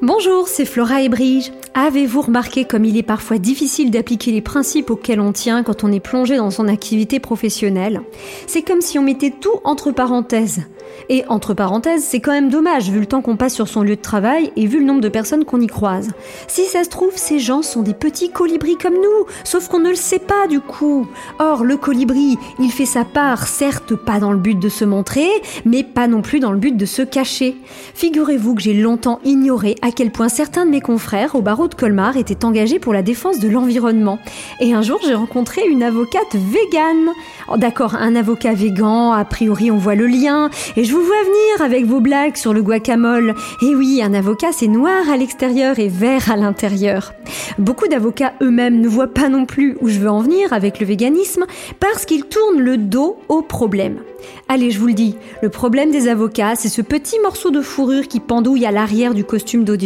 Bonjour, c'est Flora et Brige. Avez-vous remarqué comme il est parfois difficile d'appliquer les principes auxquels on tient quand on est plongé dans son activité professionnelle? C'est comme si on mettait tout entre parenthèses. Et entre parenthèses, c'est quand même dommage vu le temps qu'on passe sur son lieu de travail et vu le nombre de personnes qu'on y croise. Si ça se trouve, ces gens sont des petits colibris comme nous, sauf qu'on ne le sait pas du coup. Or, le colibri, il fait sa part, certes pas dans le but de se montrer, mais pas non plus dans le but de se cacher. Figurez-vous que j'ai longtemps ignoré quel point certains de mes confrères au barreau de Colmar étaient engagés pour la défense de l'environnement. Et un jour, j'ai rencontré une avocate végane. Oh, D'accord, un avocat végan, a priori on voit le lien, et je vous vois venir avec vos blagues sur le guacamole. Et oui, un avocat c'est noir à l'extérieur et vert à l'intérieur. Beaucoup d'avocats eux-mêmes ne voient pas non plus où je veux en venir avec le véganisme parce qu'ils tournent le dos au problème. Allez, je vous le dis, le problème des avocats, c'est ce petit morceau de fourrure qui pendouille à l'arrière du costume d'audience.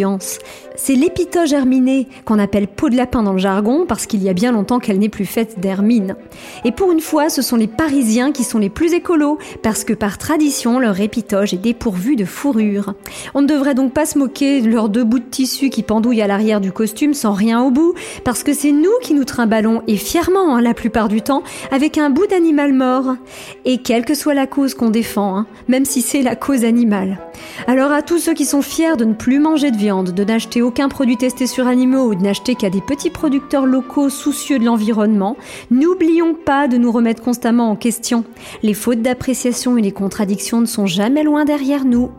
C'est l'épitoge herminée qu'on appelle peau de lapin dans le jargon parce qu'il y a bien longtemps qu'elle n'est plus faite d'hermine. Et pour une fois, ce sont les Parisiens qui sont les plus écolos parce que par tradition, leur épitoge est dépourvu de fourrure. On ne devrait donc pas se moquer de leurs deux bouts de tissu qui pendouillent à l'arrière du costume sans rien au bout parce que c'est nous qui nous trimballons et fièrement hein, la plupart du temps avec un bout d'animal mort. Et quelle que soit la cause qu'on défend, hein, même si c'est la cause animale. Alors à tous ceux qui sont fiers de ne plus manger de de n'acheter aucun produit testé sur animaux ou de n'acheter qu'à des petits producteurs locaux soucieux de l'environnement, n'oublions pas de nous remettre constamment en question. Les fautes d'appréciation et les contradictions ne sont jamais loin derrière nous.